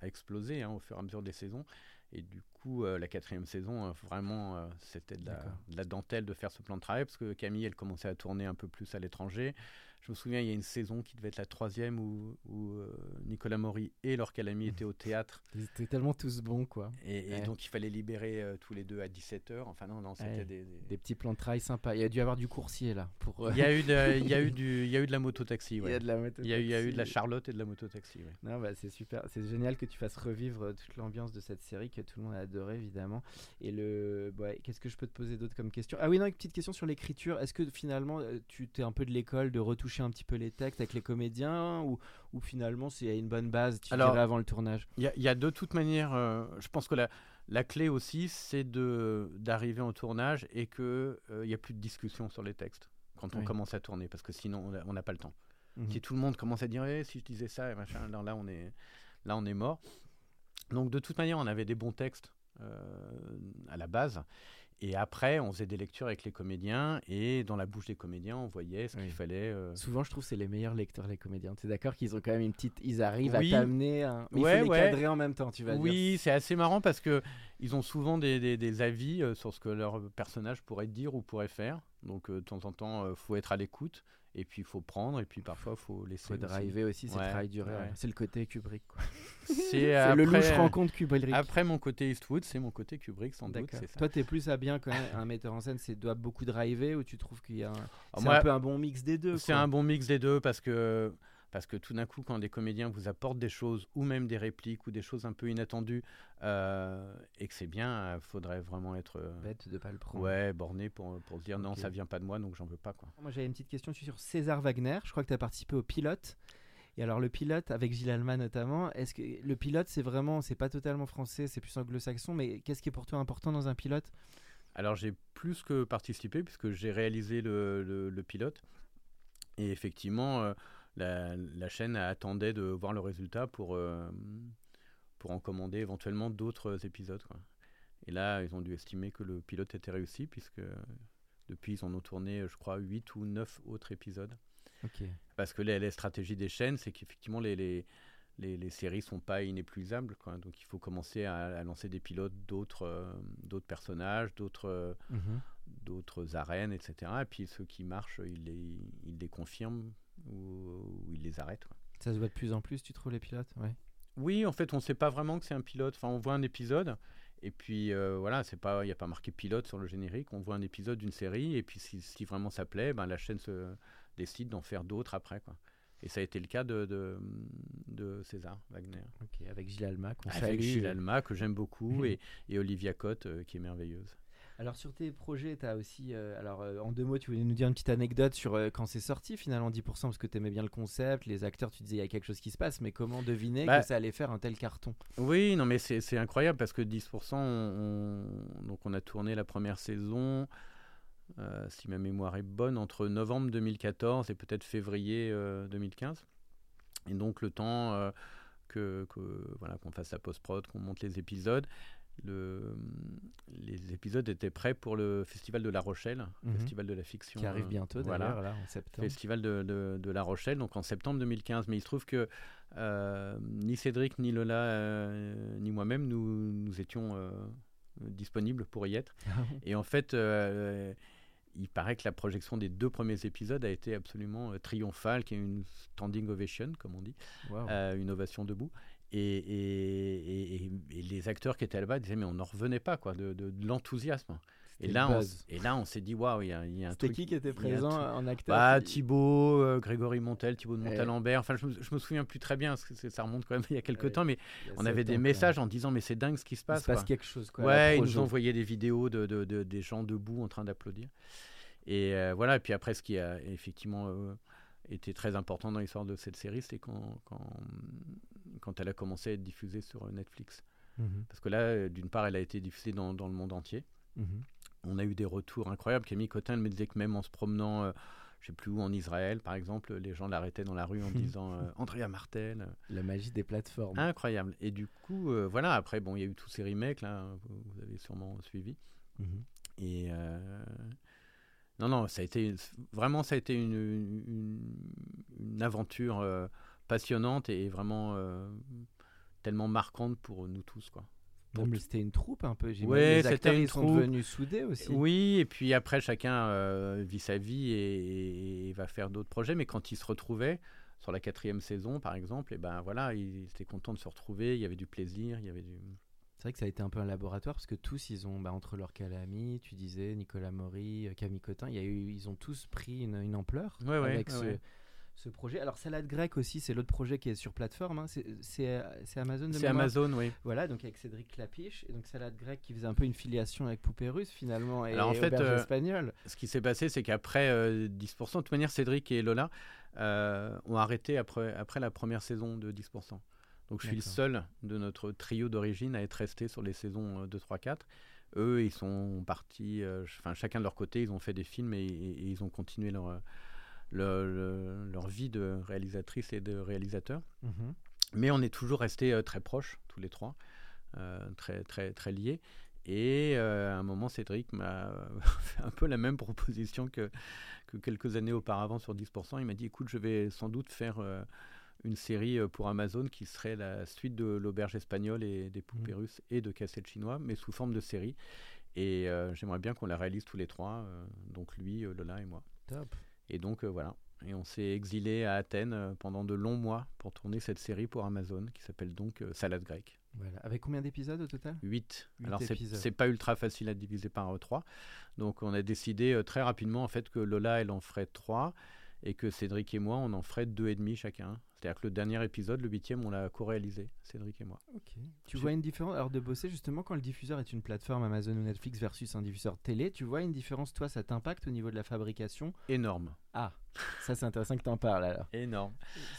a explosé hein, au fur et à mesure des saisons. Et du coup, euh, la quatrième saison, euh, vraiment, euh, c'était de la dentelle de faire ce plan de travail parce que Camille, elle commençait à tourner un peu plus à l'étranger. Je me souviens, il y a une saison qui devait être la troisième où, où, euh, Nicolas Maury et Laure Calamy étaient au théâtre. Ils étaient tellement tous bons, quoi. Et, et Ouais. donc, il fallait libérer euh, tous les deux à 17h. Enfin, non, non, c'était Ouais. des, des- Des petits plans de travail sympas. Il y a dû y avoir du coursier là. Pour, euh, Il y a eu de, il y a eu du, il y a eu de la mototaxi. il y Ouais. a de la moto Il y a eu, il y a eu de la. Charlotte et de la mototaxi. Non, bah, c'est super. C'est génial que tu fasses revivre toute l'ambiance de cette série que tout le monde a adoré, évidemment. Et le, ouais, qu'est-ce que je peux te poser d'autre comme question? Ah oui, non, une petite question sur l'écriture. Est-ce que finalement, tu t'es un peu de l'école de retoucher un petit peu les textes avec les comédiens ou, ou finalement c'est une bonne base, tu Alors- avant le tournage? Il y, a- y a de toute manière, euh, je pense que la, la clé aussi, c'est d'arriver au tournage et que euh, il y a plus de discussion sur les textes quand on Oui. commence à tourner, parce que sinon on a- n'a pas le temps. Mhm. Si tout le monde commence à dire Eh, si je disais ça et machin, là, là on est là on est mort. Donc de toute manière, on avait des bons textes euh, à la base. Et après, on faisait des lectures avec les comédiens, et dans la bouche des comédiens, on voyait ce Oui. qu'il fallait. euh, Souvent, je trouve que c'est les meilleurs lecteurs, les comédiens. Tu es d'accord qu'ils ont quand même une petite. Ils arrivent Oui. à t'amener. Un... Mais Ouais, il faut les ouais. cadrer en même temps, tu vas dire. Oui, c'est assez marrant parce que ils ont souvent des, des- des avis euh, sur ce que leur personnage pourrait dire ou pourrait faire. Donc euh, de temps en temps, il faut être à l'écoute et puis il faut prendre et puis parfois il faut laisser. faut aussi. driver aussi, c'est le travail du. C'est le côté Kubrick. C'est le louche rencontre Kubrick. Après mon côté Eastwood, c'est mon côté Kubrick sans doute. Ça. Toi, t'es plus à bien quand même. Un metteur en scène, c'est doit beaucoup driver ou tu trouves qu'il y a un, Alors c'est un peu un bon mix des deux. C'est un bon mix des deux parce que parce que tout d'un coup, quand des comédiens vous apportent des choses ou même des répliques ou des choses un peu inattendues euh, et que c'est bien, il faudrait vraiment être euh, bête de pas le prendre. ouais borné pour pour se dire non, ça vient pas de moi donc j'en veux pas quoi. Moi, j'avais une petite question sur César Wagner. Je crois que tu as participé au pilote. Et alors, le pilote, avec Gilles Alma notamment, est-ce que le pilote, c'est vraiment, c'est pas totalement français, c'est plus anglo-saxon, mais qu'est-ce qui est pour toi important dans un pilote? Alors j'ai plus que participé puisque j'ai réalisé le, le- le pilote. Et effectivement, euh, la, la chaîne attendait de voir le résultat pour, euh, pour en commander éventuellement d'autres épisodes. quoi. Et là, ils ont dû estimer que le pilote était réussi puisque depuis, ils en ont tourné, je crois, 8 ou 9 autres épisodes. Ok. Parce que les, les stratégies des chaînes, c'est qu'effectivement, les, les, les, les séries sont pas inépuisables. Quoi. Donc il faut commencer à, à lancer des pilotes d'autres euh, d'autres personnages, d'autres euh, Mhm. d'autres arènes, etc. Et puis ceux qui marchent, ils les, ils les confirment ou, ou ils les arrêtent. quoi. Ça se voit de plus en plus, tu trouves, les pilotes? Ouais. Oui, en fait, on ne sait pas vraiment que c'est un pilote. Enfin, on voit un épisode, et puis euh, voilà, il n'y a pas marqué pilote sur le générique. On voit un épisode d'une série, et puis si, si vraiment ça plaît, ben, la chaîne se décide d'en faire d'autres après. Quoi. Et ça a été le cas de, de, de César Wagner. Ok, Avec Gilles Alma, qu'on Avec. Gilles Alma, que j'aime beaucoup, et, et Olivia Cotte, euh, qui est merveilleuse. Alors sur tes projets, tu as aussi, euh, alors euh, en deux mots, tu voulais nous dire une petite anecdote sur euh, quand c'est sorti finalement 10% parce que tu aimais bien le concept, les acteurs, tu disais il y a quelque chose qui se passe, mais comment deviner Bah, que ça allait faire un tel carton? Oui, non, mais c'est incroyable parce que 10%, on, on- donc on a tourné la première saison, si ma mémoire est bonne, entre novembre 2014 et peut-être février euh, 2015. Et donc le temps que, que, voilà qu'on fasse la post-prod, qu'on monte les épisodes, le, les épisodes étaient prêts pour le festival de La Rochelle, Mhm. festival de la fiction. Qui arrive euh, bientôt voilà. d'ailleurs, là en septembre. Festival de, de- de La Rochelle, donc en septembre 2015. Mais il se trouve que euh, ni Cédric, ni Lola, euh, ni moi-même, nous, nous étions euh, disponibles pour y être. Ah Et en fait, il paraît que la projection des deux premiers épisodes a été absolument triomphale, qui est une standing ovation, comme on dit, une ovation debout. Et, et- et- et- et les acteurs qui étaient là-bas disaient mais on n'en revenait pas quoi de, de- de l'enthousiasme. Et là, on, buzz. s- et là on s'est dit waouh il y a, il y a un C'était truc qui qui était il présent en acteur? Bah, qui- Thibaut, euh, Grégory Montel, Thibaut de Ouais. Montalembert. Enfin, je me, je me souviens plus très bien, parce que ça remonte quand même il y a quelques Ouais, temps, mais il on avait des messages en disant mais c'est dingue ce qui se Il passe. se passe quoi. quelque chose quoi. Ouais, ils nous envoyé des vidéos de, de- de- des gens debout en train d'applaudir. Et euh, voilà, et puis après, ce qui a effectivement euh, été très important dans l'histoire de cette série, c'est quand, quand, quand elle a commencé à être diffusée sur euh, Netflix. Mhm, Parce que là, euh, d'une part, elle a été diffusée dans, dans le monde entier. mhm. On a eu des retours incroyables. Camille Cotin elle me disait que même en se promenant, euh, je sais plus où, en Israël, par exemple, les gens l'arrêtaient dans la rue en disant euh, Andrea Martel. La magie des plateformes. Incroyable. Et du coup, euh, voilà, après, bon, il y a eu tous ces remakes, là, vous, vous avez sûrement suivi. Mhm. Et non, non, ça a été vraiment, ça a été une, une, une aventure passionnante et vraiment euh, tellement marquante pour nous tous, quoi. Non, mais c'était une troupe un peu. Ouais, les c'était acteurs une ils sont troupe. devenus soudés aussi. Oui, et puis après, chacun euh, vit sa vie et, et va faire d'autres projets. Mais quand ils se retrouvaient, sur la quatrième saison, par exemple, et ben voilà, ils étaient contents de se retrouver. Il y avait du plaisir, il y avait du. C'est vrai que ça a été un peu un laboratoire parce que tous, ils ont, bah, entre leurs calamis, tu disais, Nicolas Maury, euh, Camille Cotin, il y a eu, ils ont tous pris une, une ampleur Ouais, avec ouais, ce. Ce projet. Alors, Salade grecque aussi, c'est l'autre projet qui est sur plateforme. hein. C'est- Amazon de C'est Amazon, oui. Voilà, donc avec Cédric Clapiche. Et donc, Salade grecque qui faisait un peu une filiation avec Poupée Russe finalement. Et Alors, en fait, euh, espagnole. Ce qui s'est passé, c'est qu'après euh, 10%, de toute manière, Cédric et Lola euh, ont arrêté après, après la première saison de 10%. Donc je suis le seul de notre trio d'origine à être resté sur les saisons euh, 2, 3, 4. Eux, ils sont partis, euh, enfin chacun de leur côté, ils ont fait des films et, et- et ils ont continué leur, le- le- leur vie de réalisatrice et de réalisateur. Mhm. Mais on est toujours restés euh, très proches, tous les trois, euh, très, très, très liés. Et euh, à un moment, Cédric m'a fait un peu la même proposition que, que quelques années auparavant sur 10%. Il m'a dit, écoute, je vais sans doute faire euh, une série pour Amazon qui serait la suite de l'auberge espagnole et des poupées Mhm. russes et de Cassel chinois, mais sous forme de série. Et euh, j'aimerais bien qu'on la réalise tous les trois, donc lui, Lola et moi. Top. Et donc euh, voilà. Et on s'est exilé à Athènes euh, pendant de longs mois pour tourner cette série pour Amazon qui s'appelle donc euh, Salade grecque. Voilà. Avec combien d'épisodes au total? 8. Huit Alors c'est pas ultra facile à diviser par 3. Donc on a décidé très rapidement en fait que Lola elle en ferait 3 et que Cédric et moi on en ferait deux et demi chacun. C'est-à-dire que le dernier épisode, le huitième, on l'a co-réalisé, Cédric et moi. Ok. Tu vois une différence alors de bosser justement quand le diffuseur est une plateforme Amazon ou Netflix versus un diffuseur télé, tu vois une différence toi ça t'impacte au niveau de la fabrication? Énorme. Ah, ça c'est intéressant que tu en parles alors. Énorme.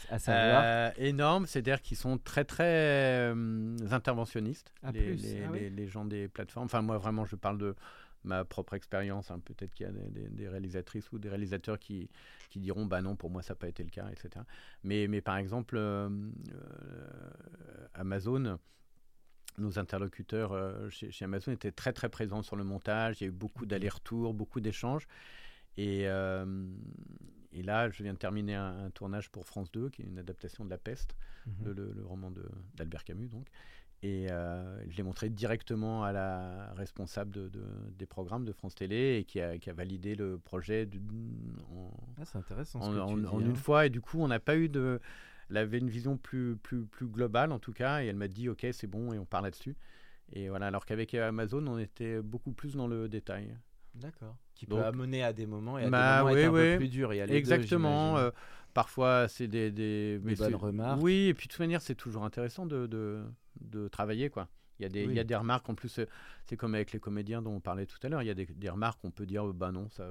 À savoir? Euh, énorme, c'est-à-dire qu'ils sont très très euh, interventionnistes, Ah, les, plus, les- ah oui. les- les gens des plateformes. Enfin, moi vraiment, je parle de ma propre expérience. hein. Peut-être qu'il y a des, des- des réalisatrices ou des réalisateurs qui, qui diront bah non, pour moi ça n'a pas été le cas, etc. Mais, mais par exemple, euh, euh, Amazon. Nos interlocuteurs euh, chez, chez Amazon étaient très très présents sur le montage. Il y a eu beaucoup d'allers-retours, beaucoup d'échanges. Et, euh, et là, je viens de terminer un, tournage pour France 2, qui est une adaptation de La Peste, mhm. le, roman d'Albert Camus, donc. Et euh, je l'ai montré directement à la responsable de, des programmes de France Télé et qui a, qui a validé le projet en, ah, intéressant en, une hein. fois. Et du coup, on n'a pas eu de. Elle avait une vision plus, plus, plus globale en tout cas. Et elle m'a dit Ok, c'est bon, et on part là-dessus. Et voilà, alors qu'avec Amazon, on était beaucoup plus dans le détail. D'accord. Qui peut amener à des moments et à bah, des moments être un peu plus dur. Exactement. Euh, parfois, c'est des, des, des bonnes remarques. Oui, et puis de toute manière, c'est toujours intéressant de, de, de travailler, quoi. Il y, a des, il y a des remarques, en plus, euh, c'est comme avec les comédiens dont on parlait tout à l'heure, il y a des, des remarques qu'on peut dire, bah non, ça,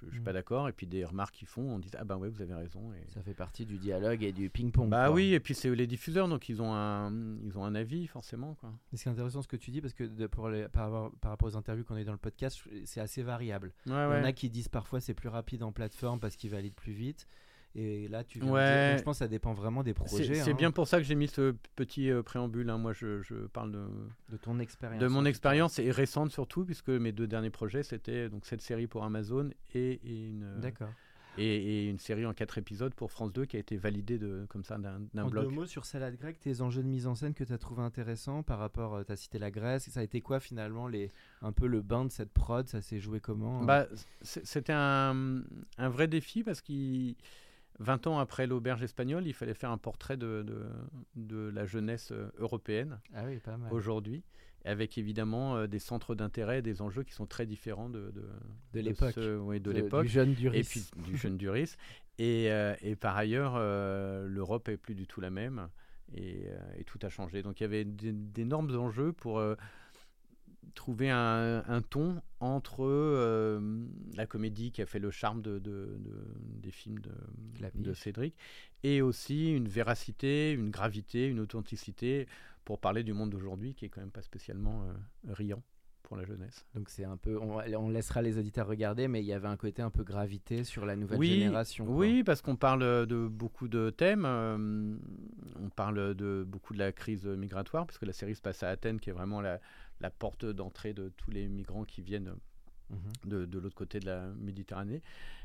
je ne suis pas mm. d'accord, et puis des remarques qu'ils font, on dit, ah ben ouais, vous avez raison. Et... Ça fait partie du dialogue et du ping-pong. Bah oui, et puis c'est les diffuseurs, donc ils ont un, ils ont un avis, forcément. Quoi. C'est intéressant ce que tu dis, parce que de, pour les, par, par, rapport aux interviews qu'on a eu dans le podcast, c'est assez variable. il y en a qui disent parfois c'est plus rapide en plateforme parce qu'ils valident plus vite. Et là, tu ouais. je pense que ça dépend vraiment des projets. C'est hein. bien pour ça que j'ai mis ce petit euh, préambule. Hein. Moi, je, je, parle de, de ton expérience. De mon expérience et récente surtout, puisque mes deux derniers projets, c'était donc cette série pour Amazon et, une. D'accord. Et, une série en quatre épisodes pour France 2 qui a été validée de, comme ça d'un bloc. En deux mots sur Salade grecque, tes enjeux de mise en scène que tu as trouvé intéressants par rapport, euh, tu as cité la Grèce, ça a été quoi finalement les, un peu le bain de cette prod, ça s'est joué comment bah, C'était un, un, vrai défi parce qu'il 20 ans après l'auberge espagnole, il fallait faire un portrait de, de, la jeunesse euh, européenne ah oui, aujourd'hui, avec évidemment euh, des centres d'intérêt, des enjeux qui sont très différents de, de, l'époque. Oui, de, l'époque. Du jeune Duris. Et puis du jeune Duris. Et, euh, et par ailleurs, l'Europe est plus du tout la même. Et, et, tout a changé. Donc il y avait d'énormes enjeux pour trouver un, ton entre euh, la comédie qui a fait le charme de, des films de, Cédric et aussi une véracité, une gravité, une authenticité pour parler du monde d'aujourd'hui qui est quand même pas spécialement euh, riant pour la jeunesse. Donc c'est un peu, on, laissera les auditeurs regarder, mais il y avait un côté un peu gravité sur la nouvelle génération. Oui, parce qu'on parle de beaucoup de thèmes. Euh, on parle de beaucoup de la crise migratoire, parce que la série se passe à Athènes, qui est vraiment la, la porte d'entrée de tous les migrants qui viennent mhm. de, l'autre côté de la Méditerranée.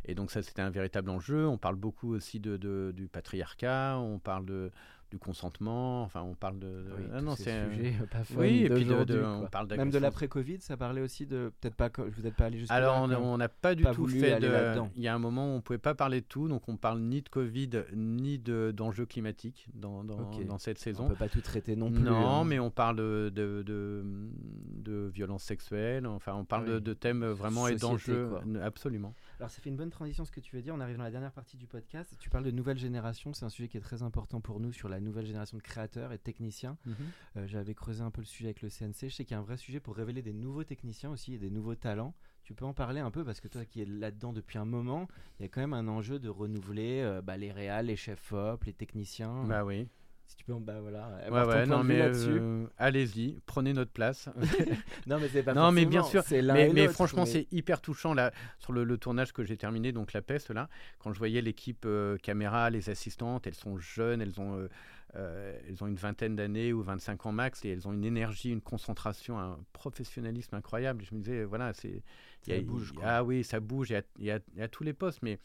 Et donc ça, c'était un véritable enjeu. On parle beaucoup aussi de, du patriarcat, on parle de, du consentement. Enfin, on parle de. Oui, ah non, c'est un sujet pas fun Oui, et puis de, on parle même de l'après-Covid. Ça parlait aussi de peut-être pas. Vous n'êtes pas allé jusqu'à Alors, on n'a pas du tout fait de. Il y a un moment où on pouvait pas parler de tout, donc on parle ni de Covid ni de d'enjeux climatiques dans, dans, dans, cette saison. On peut pas tout traiter non plus. Non, hein. mais on parle de de, de, violences sexuelles. Enfin, on parle de, thèmes vraiment et d'enjeux. Absolument. Alors ça fait une bonne transition ce que tu veux dire. On arrive dans la dernière partie du podcast. Tu parles de nouvelle génération. C'est un sujet qui est très important pour nous sur la nouvelle génération de créateurs et de techniciens. Mhm. Euh, j'avais creusé un peu le sujet avec le CNC. Je sais qu'il y a un vrai sujet pour révéler des nouveaux techniciens aussi et des nouveaux talents. Tu peux en parler un peu parce que toi qui es là-dedans depuis un moment, il y a quand même un enjeu de renouveler euh, bah, les réals, les chefs op, les techniciens. Bah oui. Si tu peux, bah voilà. Ouais, ouais, non, mais euh, allez-y, prenez notre place. non, mais c'est pas Non, mais bien sûr. Mais, mais franchement, c'est hyper touchant là sur le, tournage que j'ai terminé, donc la peste là. Quand je voyais l'équipe euh, caméra, les assistantes, elles sont jeunes, elles ont, euh, elles ont une vingtaine d'années ou 25 ans max, et elles ont une énergie, une concentration, un professionnalisme incroyable. Je me disais, voilà, c'est. Ça bouge. Ah oui, ça bouge. Il y a, y a tous les postes, mais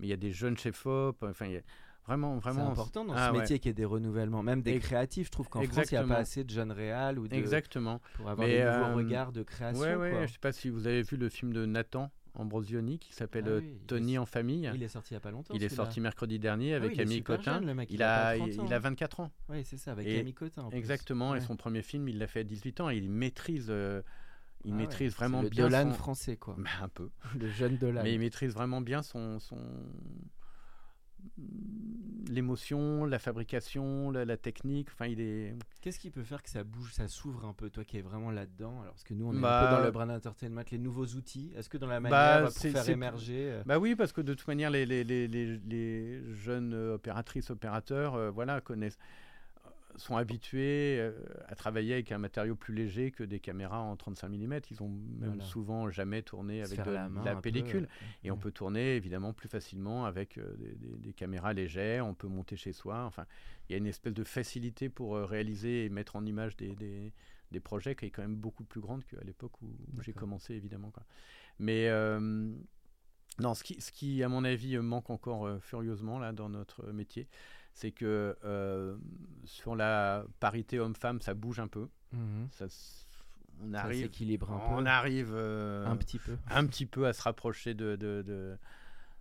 mais il y a des jeunes chefs op. Enfin, il y a, Vraiment, vraiment. C'est important dans ah ce métier qui est des renouvellements, même des créatifs. Je trouve qu'en France, il n'y a pas assez de jeunes réals ou de... Exactement. pour avoir des nouveaux euh, regards de création. Ouais, ouais, Je ne sais pas si vous avez vu le film de Nathan Ambrosioni qui s'appelle ah euh, Tony en famille. Il est sorti il n'y a pas longtemps. Il est sorti mercredi dernier ah avec oui, Camille Cotin. il, a, il, a 24 ans. Oui, c'est ça, avec Camille Cotin. exactement, et son premier film, il l'a fait à 18 ans et il maîtrise. Euh, il maîtrise vraiment le bien. Dolan son... français, quoi. Bah, un peu. le jeune Dolan. Mais il maîtrise vraiment bien son, son, l'émotion, la fabrication, la, technique. Enfin, il est. Qu'est-ce qui peut faire que ça bouge, ça s'ouvre un peu, toi qui es vraiment là-dedans? Alors, parce que nous, on est un bah, peu dans le brand entertainment, les nouveaux outils. Est-ce que dans la bah, manière pour faire émerger euh, Bah oui, parce que de toute manière, les, les, les, les jeunes opératrices, opérateurs, euh, voilà, connaissent sont habitués euh, à travailler avec un matériau plus léger que des caméras en 35 mm. Ils ont même souvent jamais tourné avec de, la, pellicule. et on peut tourner évidemment plus facilement avec euh, des, caméras légères. On peut monter chez soi. Enfin, il y a une espèce de facilité pour euh, réaliser et mettre en image des, des, projets qui est quand même beaucoup plus grande qu'à l'époque où, j'ai commencé évidemment. Quoi. Mais Non, ce qui, ce qui, à mon avis, manque encore furieusement là dans notre métier, c'est que sur la parité homme-femme, ça bouge un peu. Mhm. Ça, on arrive, équilibre un on peu. arrive euh, un petit peu. un petit peu à se rapprocher de, de, de,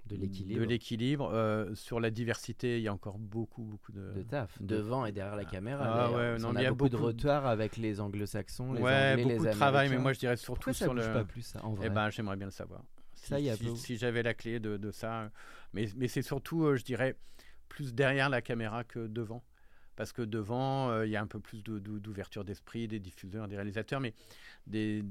De l'équilibre. de l'équilibre. Euh, sur la diversité, il y a encore beaucoup, beaucoup de, De taf, de- devant et derrière la caméra. Ah ouais, non, mais il y a beaucoup, de retard avec les anglo-saxons, les Ouais, anglais, beaucoup les de travail, mais moi je dirais surtout Pourquoi ça sur bouge le. pas plus ça, en vrai Eh ben, j'aimerais bien le savoir. Ça, si, y a si- peu- si j'avais la clé de, de ça. euh, Mais, mais c'est surtout, euh, je dirais, plus derrière la caméra que devant. Parce que devant, euh, il y a un peu plus de- de- d'ouverture d'esprit, des diffuseurs, des réalisateurs, mais des,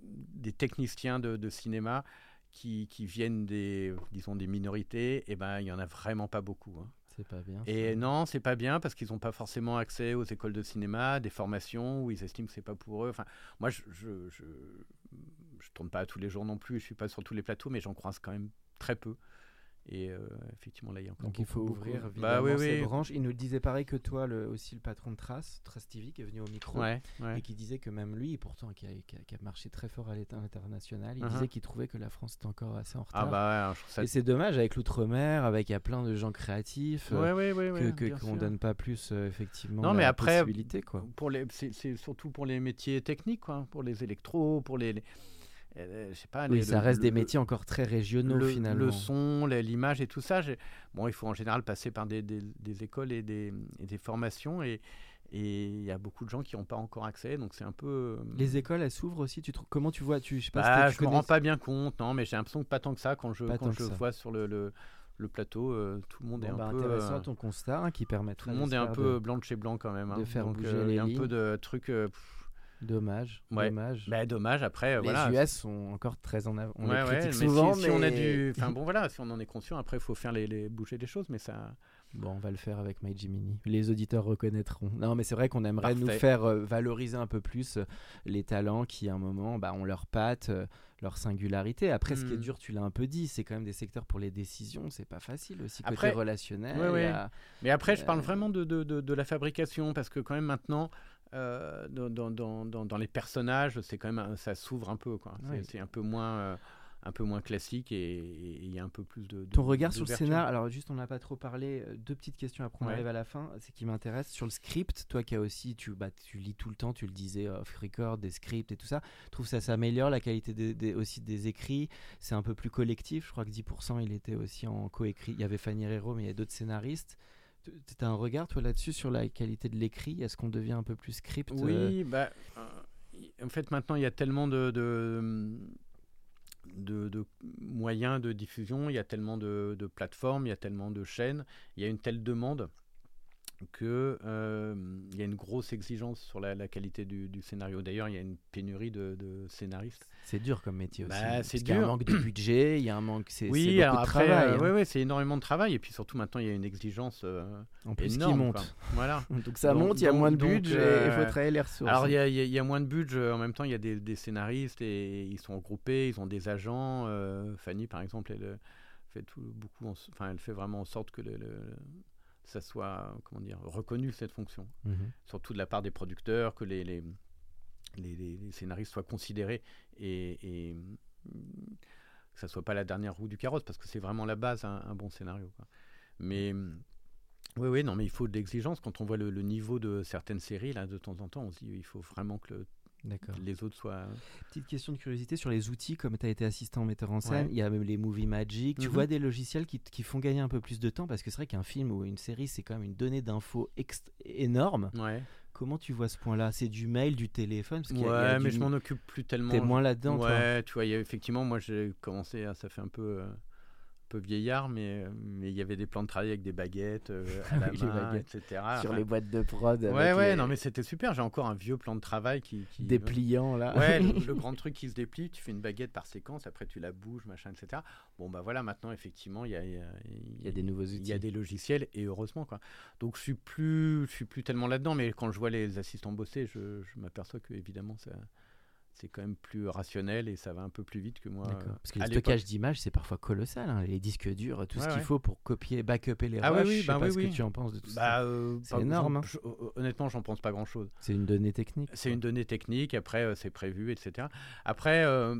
des techniciens de, de cinéma qui, qui viennent des, disons, des minorités, et ben, il n'y en a vraiment pas beaucoup. hein. C'est pas bien. Et ça. non, c'est pas bien parce qu'ils n'ont pas forcément accès aux écoles de cinéma, des formations où ils estiment que c'est pas pour eux. Enfin, moi, je, je, je, je tourne pas tous les jours non plus, je suis pas sur tous les plateaux, mais j'en croise quand même très peu. Et euh, effectivement, là, il y a encore Donc il faut ouvrir Bah oui, ces oui. branches. Il nous disait pareil que toi, le, aussi le patron de Trace, Trace TV, qui est venu au micro. Ouais, ouais. Et qui disait que même lui, pourtant qui a, qui a- qui a marché très fort à l'état international, il Uh-huh. disait qu'il trouvait que la France était encore assez en retard. Ah bah ouais, je trouve ça. Et c'est dommage avec l'outre-mer, avec il y a plein de gens créatifs, euh, que- qu'on sûr. donne pas plus euh, effectivement Non, la mais après, possibilité quoi. Pour les, c'est, surtout pour les métiers techniques, quoi, pour les électros, pour les, les- je sais pas. Oui, les- ça le- reste le- des métiers encore très régionaux le, finalement. le son, les- l'image et tout ça. Bon, il faut en général passer par des, des- des écoles et des, et des formations et il y a beaucoup de gens qui n'ont pas encore accès, donc c'est un peu. Les écoles, elles s'ouvrent aussi. Tu comment tu vois Tu je sais pas. Bah, si je tu me rends pas bien compte, non, mais j'ai l'impression que pas tant que ça quand je Pas quand vois sur le, plateau, euh, tout le monde Bon, est un bah, peu. intéressant euh, ton constat hein, qui permettra. tout le monde est un peu de- blanc de chez blanc quand même. hein. de faire donc, bouger euh, il y a les un peu de trucs. euh, pff, Dommage. Ouais. Dommage. bah, dommage. Après, euh, les voilà. US sont encore très en avant. On Ouais, les ouais, mais souvent, si, mais si on a enfin bon voilà, si on en est conscient, après il faut faire les, les- bouger les choses, mais ça, Bon, on va le faire avec My Jiminy. Les auditeurs reconnaîtront. Non, mais c'est vrai qu'on aimerait nous faire euh, valoriser un peu plus euh, les talents qui, à un moment, bah, ont leur patte, euh, leur singularité. Après, ce qui est Hmm. dur, tu l'as un peu dit, c'est quand même des secteurs pour les décisions. C'est pas facile aussi côté Après- relationnel. Ouais, ouais. Mais après, je parle vraiment de, de, de, de la fabrication, parce que quand même maintenant, euh, dans, dans, dans, dans- dans les personnages, c'est quand même un- ça s'ouvre un peu, quoi. C'est- Oui. C'est un peu moins, euh, un peu moins classique et il y a un peu plus de. de- Ton regard sur le scénar, alors juste on n'a pas trop parlé, euh, deux petites questions après on Ouais. arrive à la fin, c'est qui m'intéresse. Sur le script, toi qui as aussi, tu, bah, tu lis tout le temps, tu le disais off record, des scripts et tout ça, je trouve ça s'améliore, la qualité des, des- aussi des écrits, c'est un peu plus collectif, je crois que 10% il était aussi en coécrit, il y avait Fanny Herrero mais il y a d'autres scénaristes. Tu as un regard toi là-dessus sur la qualité de l'écrit? Est-ce qu'on devient un peu plus script euh, Oui, bah, euh, en fait, maintenant, il y a tellement de, moyens de diffusion, il y a tellement de plateformes, il y a tellement de chaînes, il y a une telle demande que euh, il y a une grosse exigence sur la, la qualité du, du scénario. D'ailleurs, il y a une pénurie de, de scénaristes. C'est dur comme métier aussi. Bah, c'est qu'il y a un dur. manque de budget, il y a un manque, c'est Oui, beaucoup de travail. euh, hein. ouais, ouais, c'est énormément de travail. Et puis surtout, maintenant, il y a une exigence euh, En plus énorme. qui monte. quoi. Voilà. Donc ça Donc- monte, il y a moins de budget, il faut euh, travailler les ressources. Alors, il y, a- il y a- il y a moins de budget. En même temps, il y a des, des scénaristes et ils sont regroupés, ils ont des agents. euh, Fanny, par exemple, elle euh, fait tout, beaucoup. en- Enfin, elle fait vraiment en sorte que le, le- ça soit, comment dire, reconnu cette fonction. Mhm. Surtout de la part des producteurs, que les, les, les- les- les scénaristes soient considérés et, et, que ça soit pas la dernière roue du carrosse, parce que c'est vraiment la base, un, un bon scénario. quoi. Mais oui, oui, non, mais il faut de l'exigence. Quand on voit le, le niveau de certaines séries, là, de temps en temps, on se dit il faut vraiment que le-. Les autres soient. Petite question de curiosité sur les outils, comme tu as été assistant metteur en scène, Ouais. il y a même les Movie Magic. Tu Mhm. vois des logiciels qui, qui font gagner un peu plus de temps parce que c'est vrai qu'un film ou une série, c'est quand même une donnée d'infos énorme. Ouais, Comment tu vois ce point-là? C'est du mail, du téléphone? Parce qu'il y a- il y ouais a mais du- je m'en occupe plus tellement. T'es moins là-dedans, toi Ouais, tu vois, y a- effectivement, moi j'ai commencé, à- ça fait un peu, euh, peu vieillard, mais mais il y avait des plans de travail avec des baguettes euh, à la Oui, les main, baguettes. etc. sur Enfin, les boîtes de prod. Ouais, ouais, les non, mais c'était super. J'ai encore un vieux plan de travail qui. qui dépliants là. Ouais, le, le grand truc qui se déplie, tu fais une baguette par séquence, après tu la bouges, machin, etc. Bon, bah voilà, maintenant, effectivement, il y a, il y a- Il y a des nouveaux outils. il y a des logiciels, et heureusement, quoi. Donc, je suis plus, je suis plus tellement là-dedans, mais quand je vois les assistants bosser, je, je m'aperçois que, évidemment, ça. C'est quand même plus rationnel et ça va un peu plus vite que moi. Euh, Parce que à le stockage d'images, c'est parfois colossal. hein. Les disques durs, tout ce qu'il ouais. faut pour copier, backuper les Ah oui, rushs. oui, je sais bah pas oui, ce oui. que tu en penses de tout ça. Bah, euh, C'est énorme, j'en- je- euh, honnêtement, j'en pense pas grand-chose. C'est une donnée technique. C'est une donnée technique, après euh, c'est prévu, etc. Après, euh,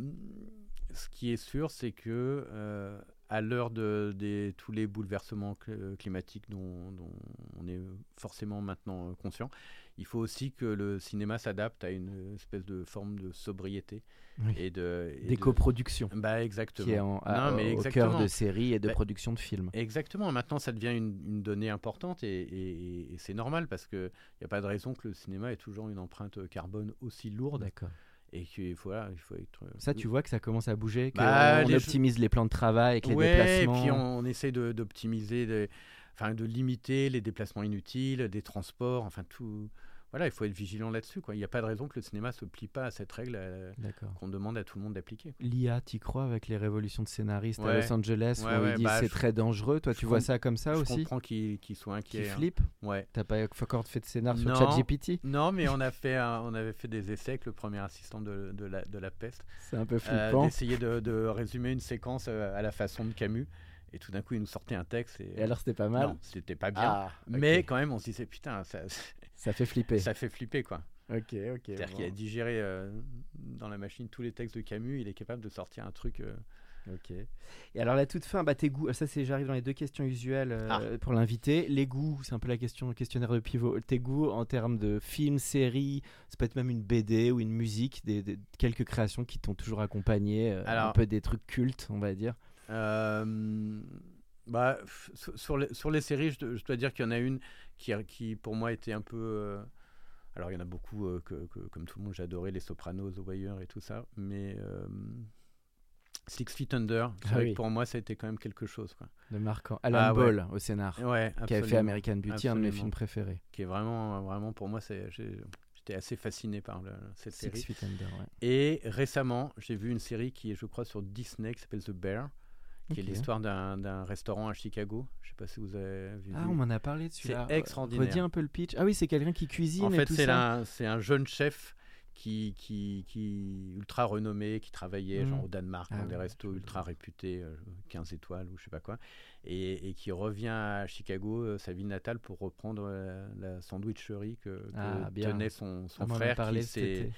ce qui est sûr, c'est que euh, à l'heure de, tous les bouleversements cl- climatiques dont, dont on est forcément maintenant euh, conscient, il faut aussi que le cinéma s'adapte à une espèce de forme de sobriété Oui. et de et Des de- coproductions. Bah exactement. Qui est en, à- Non, mais au cœur de séries et de Bah, production de films. Exactement. Maintenant, ça devient une, une donnée importante et, et- et c'est normal parce qu'il n'y a pas de raison que le cinéma ait toujours une empreinte carbone aussi lourde D'accord. et qu'il faut, voilà, il faut être. Ça, tu vois que ça commence à bouger, qu'on Bah, jeux- optimise les plans de travail avec les Ouais, déplacements. Et puis on, on essaie d'optimiser, enfin de limiter les déplacements inutiles, des transports, enfin tout. Voilà, il faut être vigilant là-dessus. Il n'y a pas de raison que le cinéma se plie pas à cette règle euh, qu'on demande à tout le monde d'appliquer. L'IA, t'y crois avec les révolutions de scénaristes à. Los Angeles Ouais, où ouais, ils disent bah, c'est je- très dangereux. Toi, je tu vois ça comme ça Je aussi comprends qu'ils qu'ils soient Qui inquiets. hein. flippe Ouais. T'as pas encore fait de scénar sur. ChatGPT Non, mais on a fait, un- on avait fait des essais avec le premier assistant de, de la, de la peste. C'est un peu euh, flippant. d'essayer de, de résumer une séquence euh, à la façon de Camus. Et tout d'un coup, il nous sortait un texte. Et, Et alors, c'était pas mal non, c'était pas bien. Ah. Mais quand même, on se disait, putain, ça, ça fait flipper. ça fait flipper, quoi. Ok, ok. C'est-à-dire bon. qu'il a digéré euh, dans la machine tous les textes de Camus, il est capable de sortir un truc. euh, Ok. Et alors la toute fin, bah tes goûts. Ça c'est, j'arrive dans les deux questions usuelles euh, Ah. pour l'invité. Les goûts, c'est un peu la question, questionnaire de pivot. Tes goûts en termes de films, séries, ça peut être même une BD ou une musique, des, des- quelques créations qui t'ont toujours accompagné, euh, un Alors- peu des trucs cultes, on va dire. Bah, sur, les, sur les séries, je, dois- je dois dire qu'il y en a une qui, a- qui pour moi était un peu. euh, alors, il y en a beaucoup, euh, que, que- comme tout le monde, j'adorais les Sopranos, The Wire et tout ça. Mais euh, Six Feet Under, c'est Ah vrai oui. que pour moi, ça a été quand même quelque chose. Quoi. De marquant. Alan Ah ouais. Ball au scénar, Ouais, qui avait fait. American Beauty, un de mes films préférés. Qui est vraiment, vraiment pour moi, j'étais assez fasciné par le- cette Six série. Feet Under, ouais. Et récemment, j'ai vu une série qui est, je crois, sur Disney, qui s'appelle The Bear, qui est l'histoire d'un restaurant à Chicago. Je sais pas si vous avez vu. Ah, on m'en a parlé de celui-là. C'est extraordinaire. Redis un peu le pitch. Ah oui, c'est quelqu'un qui cuisine En fait, c'est un, c'est un jeune chef qui, qui, qui ultra renommé, qui travaillait genre au Danemark Ah dans des restos ultra réputés, euh, 15 étoiles ou je sais pas quoi, et, et qui revient à Chicago, euh, sa ville natale, pour reprendre euh, la sandwicherie que, que Ah, bien. tenait son, son On m'en a frère qui s'est.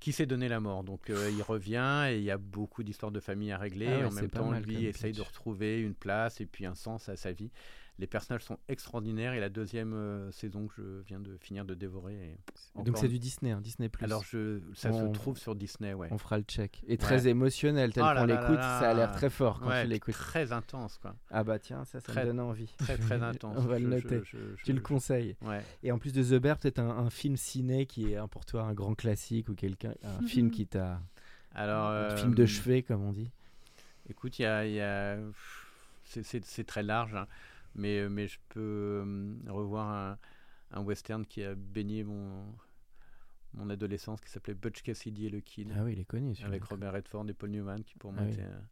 Qui s'est donné la mort. Donc euh, il revient et il y a beaucoup d'histoires de famille à régler. Ah ouais, en même temps, lui essaye de retrouver une place et puis un sens à sa vie. Les personnages sont extraordinaires et la deuxième euh, saison que je viens de finir de dévorer. est Donc c'est du Disney, hein, Disney+. Alors je, ça On- se trouve sur Disney, ouais. On fera le check. Et très émotionnel, tel Oh là qu'on l'écoute, ça a l'air très fort quand Ouais, tu l'écoutes. Très intense, quoi. Ah bah tiens, ça, ça Très- me donne envie. Très très intense. On va Je- le noter. je- je- Tu le conseilles. Ouais. Et en plus de The Bear, peut-être un, un film ciné qui est pour toi un grand classique ou quelqu'un, un film qui t'a, Alors. un euh, film de chevet comme on dit. Écoute, il y a, il y a- c'est très large, hein, mais, mais je peux euh, revoir un, un western qui a baigné mon, mon adolescence qui s'appelait Butch Cassidy et le Kid, Ah oui, il est connu. avec Robert Redford et Paul Newman, qui pour moi Ah oui. était un,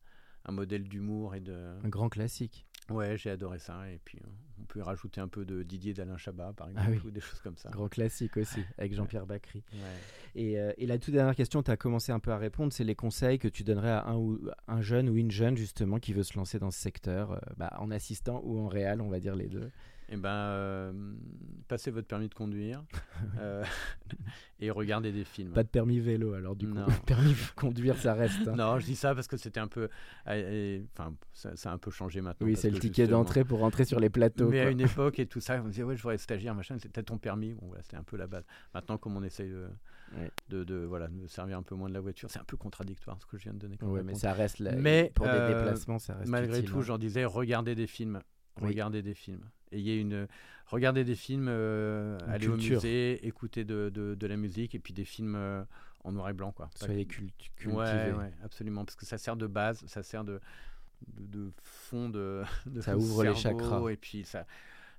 un modèle d'humour et de. Un grand classique. Ouais, j'ai adoré ça. Et puis, euh, on peut rajouter un peu de Didier d'Alain Chabat, par Ah exemple, oui. ou des choses comme ça. Grand classique aussi, avec Jean-Pierre Bacry. Ouais. Et, euh, et la toute dernière question, tu as commencé un peu à répondre, c'est les conseils que tu donnerais à un, ou, un jeune ou une jeune justement qui veut se lancer dans ce secteur, euh, bah, en assistant ou en réel, on va dire les deux? Eh ben, euh, passez votre permis de conduire euh, et regardez des films. Pas de permis vélo alors du coup. Non. permis de conduire, ça reste. hein. Non, je dis ça parce que c'était un peu. euh, Enfin, ça, ça a un peu changé maintenant. Oui, c'est le ticket justement- d'entrée pour rentrer sur les plateaux. Mais à une époque et tout ça, on disait, ouais, je voudrais être stagiaire, machin, c'était ton permis. Bon, voilà, c'était un peu la base. Maintenant, comme on essaye de, Ouais. de, de, voilà, de me servir un peu moins de la voiture, c'est un peu contradictoire ce que je viens de donner. comme Ouais, mais ça reste là. Mais, pour des euh, déplacements, ça reste Malgré utile, tout, hein. j'en disais, regardez des films. Oui. Regardez des films. Ayez une. Regardez des films, euh, allez au musée, écoutez de, de, de la musique et puis des films euh, en noir et blanc. Quoi. Soyez cultivés. Ouais, ouais, absolument, parce que ça sert de base, ça sert de, de, de fond de, de Ça ouvre les cerveau, chakras. Et puis, ça,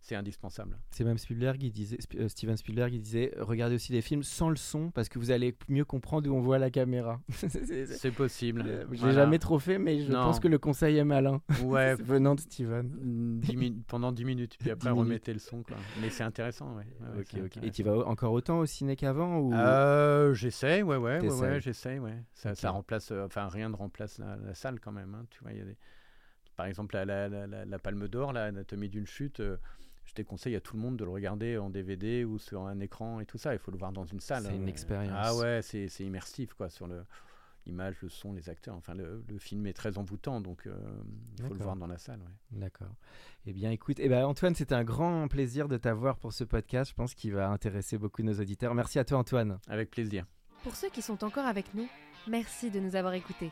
c'est indispensable. C'est même Spielberg, il disait, euh, Steven Spielberg, il disait regardez aussi des films sans le son parce que vous allez mieux comprendre où on voit la caméra. C'est- possible. Euh, Je l'ai Voilà. jamais trop fait, mais je Non. pense que le conseil est malin. Ouais, venant de Steven. mm, dix pendant 10 minutes, puis après 10 minutes. remettez le son. Quoi. Mais c'est intéressant, ouais. Ouais, ouais, Ok, c'est ok. Et tu vas encore autant au ciné qu'avant ou... Euh, j'essaye, ouais, ouais, ouais, T'essayes. ouais. Ça, remplace, enfin, rien ne remplace la, la salle quand même. hein, tu vois, il y a des... Par exemple, la, la, la, Palme d'Or, l'anatomie d'une chute, déconseille à tout le monde de le regarder en DVD ou sur un écran et tout ça. Il faut le voir dans une salle. C'est une hein. expérience. Ah ouais, c'est c'est immersif, quoi. Sur le... l'image, le son, les acteurs. Enfin, le, film est très envoûtant, donc il faut le voir dans la salle. D'accord. Eh bien, écoute, eh ben, Antoine, c'était un grand plaisir de t'avoir pour ce podcast. Je pense qu'il va intéresser beaucoup nos auditeurs. Merci à toi, Antoine. Avec plaisir. Pour ceux qui sont encore avec nous, merci de nous avoir écoutés.